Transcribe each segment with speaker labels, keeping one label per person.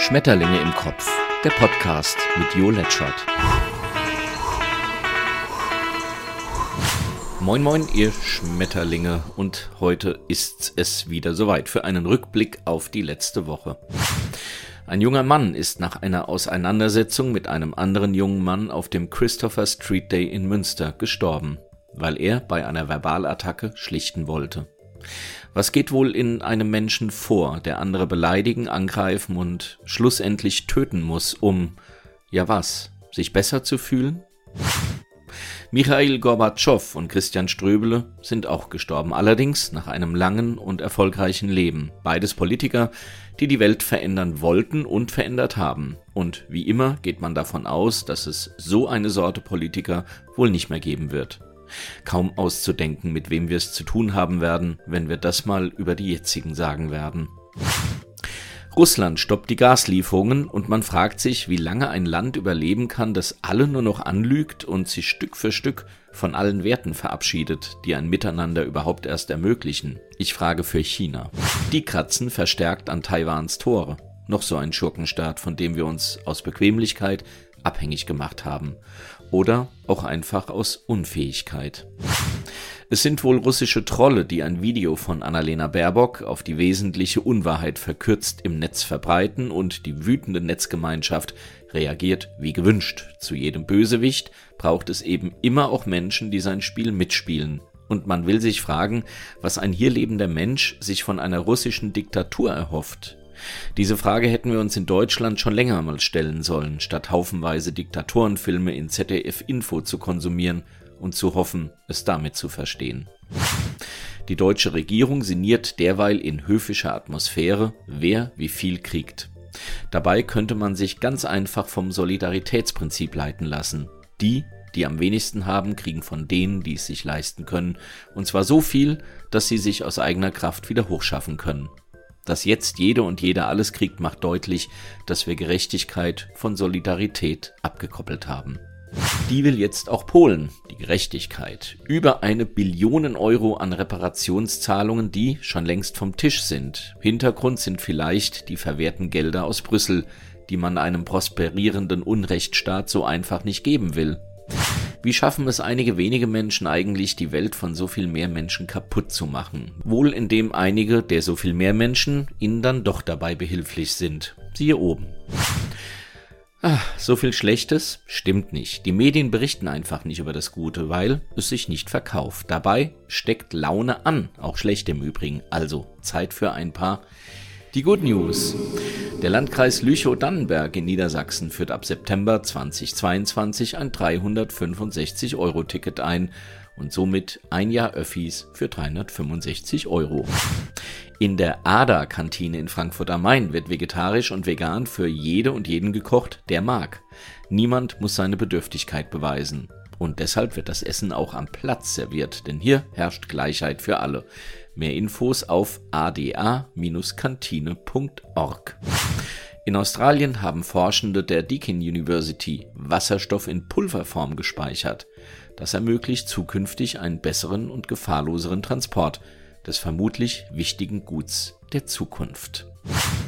Speaker 1: Schmetterlinge im Kopf, der Podcast mit Jo Letschert. Moin moin, ihr Schmetterlinge, und heute ist es wieder soweit für einen Rückblick auf die letzte Woche. Ein junger Mann ist nach einer Auseinandersetzung mit einem anderen jungen Mann auf dem Christopher Street Day in Münster gestorben, weil er bei einer Verbalattacke schlichten wollte. Was geht wohl in einem Menschen vor, der andere beleidigen, angreifen und schlussendlich töten muss, um, ja was, sich besser zu fühlen? Michail Gorbatschow und Christian Ströbele sind auch gestorben, allerdings nach einem langen und erfolgreichen Leben. Beides Politiker, die die Welt verändern wollten und verändert haben. Und wie immer geht man davon aus, dass es so eine Sorte Politiker wohl nicht mehr geben wird. Kaum auszudenken, mit wem wir es zu tun haben werden, wenn wir das mal über die jetzigen sagen werden. Russland stoppt die Gaslieferungen und man fragt sich, wie lange ein Land überleben kann, das alle nur noch anlügt und sich Stück für Stück von allen Werten verabschiedet, die ein Miteinander überhaupt erst ermöglichen. Ich frage für China. Die kratzen verstärkt an Taiwans Tore. Noch so ein Schurkenstaat, von dem wir uns aus Bequemlichkeit abhängig gemacht haben. Oder auch einfach aus Unfähigkeit. Es sind wohl russische Trolle, die ein Video von Annalena Baerbock auf die wesentliche Unwahrheit verkürzt im Netz verbreiten und die wütende Netzgemeinschaft reagiert wie gewünscht. Zu jedem Bösewicht braucht es eben immer auch Menschen, die sein Spiel mitspielen. Und man will sich fragen, was ein hier lebender Mensch sich von einer russischen Diktatur erhofft. Diese Frage hätten wir uns in Deutschland schon länger mal stellen sollen, statt haufenweise Diktatorenfilme in ZDF Info zu konsumieren und zu hoffen, es damit zu verstehen. Die deutsche Regierung sinniert derweil in höfischer Atmosphäre, wer wie viel kriegt. Dabei könnte man sich ganz einfach vom Solidaritätsprinzip leiten lassen. Die, die am wenigsten haben, kriegen von denen, die es sich leisten können, und zwar so viel, dass sie sich aus eigener Kraft wieder hochschaffen können. Dass jetzt jede und jeder alles kriegt, macht deutlich, dass wir Gerechtigkeit von Solidarität abgekoppelt haben. Die will jetzt auch Polen, die Gerechtigkeit. Über eine Billion Euro an Reparationszahlungen, die schon längst vom Tisch sind. Hintergrund sind vielleicht die verwehrten Gelder aus Brüssel, die man einem prosperierenden Unrechtsstaat so einfach nicht geben will. Wie schaffen es einige wenige Menschen eigentlich, die Welt von so viel mehr Menschen kaputt zu machen? Wohl indem einige der so viel mehr Menschen ihnen dann doch dabei behilflich sind. Siehe oben. Ach, so viel Schlechtes? Stimmt nicht. Die Medien berichten einfach nicht über das Gute, weil es sich nicht verkauft. Dabei steckt Laune an, auch schlecht im Übrigen. Also Zeit für ein paar. Die Good News. Der Landkreis Lüchow-Dannenberg in Niedersachsen führt ab September 2022 ein 365-Euro-Ticket ein und somit ein Jahr Öffis für 365 Euro. In der Ada-Kantine in Frankfurt am Main wird vegetarisch und vegan für jede und jeden gekocht, der mag. Niemand muss seine Bedürftigkeit beweisen. Und deshalb wird das Essen auch am Platz serviert, denn hier herrscht Gleichheit für alle. Mehr Infos auf ada-kantine.org. In Australien haben Forschende der Deakin University Wasserstoff in Pulverform gespeichert. Das ermöglicht zukünftig einen besseren und gefahrloseren Transport des vermutlich wichtigen Guts der Zukunft.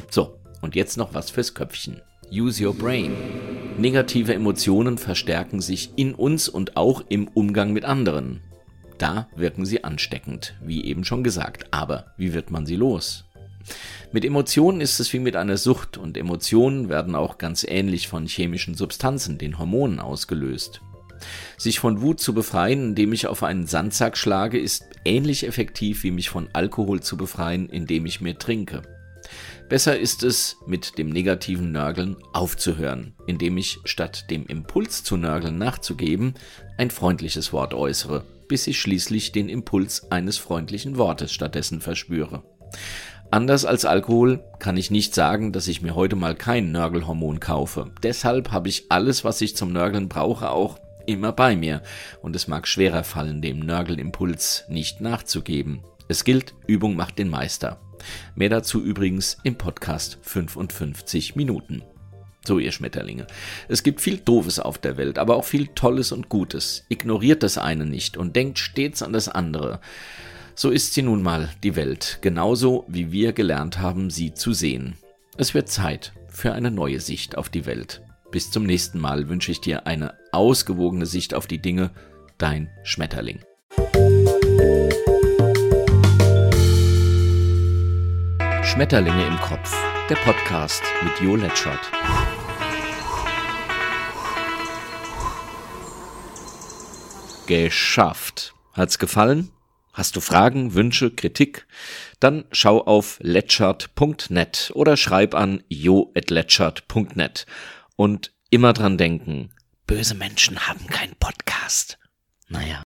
Speaker 1: So, und jetzt noch was fürs Köpfchen. Use your brain. Negative Emotionen verstärken sich in uns und auch im Umgang mit anderen. Da wirken sie ansteckend, wie eben schon gesagt. Aber wie wird man sie los? Mit Emotionen ist es wie mit einer Sucht und Emotionen werden auch ganz ähnlich von chemischen Substanzen, den Hormonen, ausgelöst. Sich von Wut zu befreien, indem ich auf einen Sandsack schlage, ist ähnlich effektiv wie mich von Alkohol zu befreien, indem ich mehr trinke. Besser ist es, mit dem negativen Nörgeln aufzuhören, indem ich statt dem Impuls zu nörgeln nachzugeben, ein freundliches Wort äußere, bis ich schließlich den Impuls eines freundlichen Wortes stattdessen verspüre. Anders als Alkohol kann ich nicht sagen, dass ich mir heute mal kein Nörgelhormon kaufe. Deshalb habe ich alles, was ich zum Nörgeln brauche, auch immer bei mir, und es mag schwerer fallen, dem Nörgelimpuls nicht nachzugeben. Es gilt, Übung macht den Meister. Mehr dazu übrigens im Podcast 55 Minuten. So, ihr Schmetterlinge. Es gibt viel Doofes auf der Welt, aber auch viel Tolles und Gutes. Ignoriert das eine nicht und denkt stets an das andere. So ist sie nun mal, die Welt, genauso wie wir gelernt haben, sie zu sehen. Es wird Zeit für eine neue Sicht auf die Welt. Bis zum nächsten Mal wünsche ich dir eine ausgewogene Sicht auf die Dinge. Dein Schmetterling. Schmetterlinge im Kopf, der Podcast mit Jo Letschert. Geschafft. Hat's gefallen? Hast du Fragen, Wünsche, Kritik? Dann schau auf letschert.net oder schreib an jo.letschert.net. Und immer dran denken, böse Menschen haben keinen Podcast. Naja.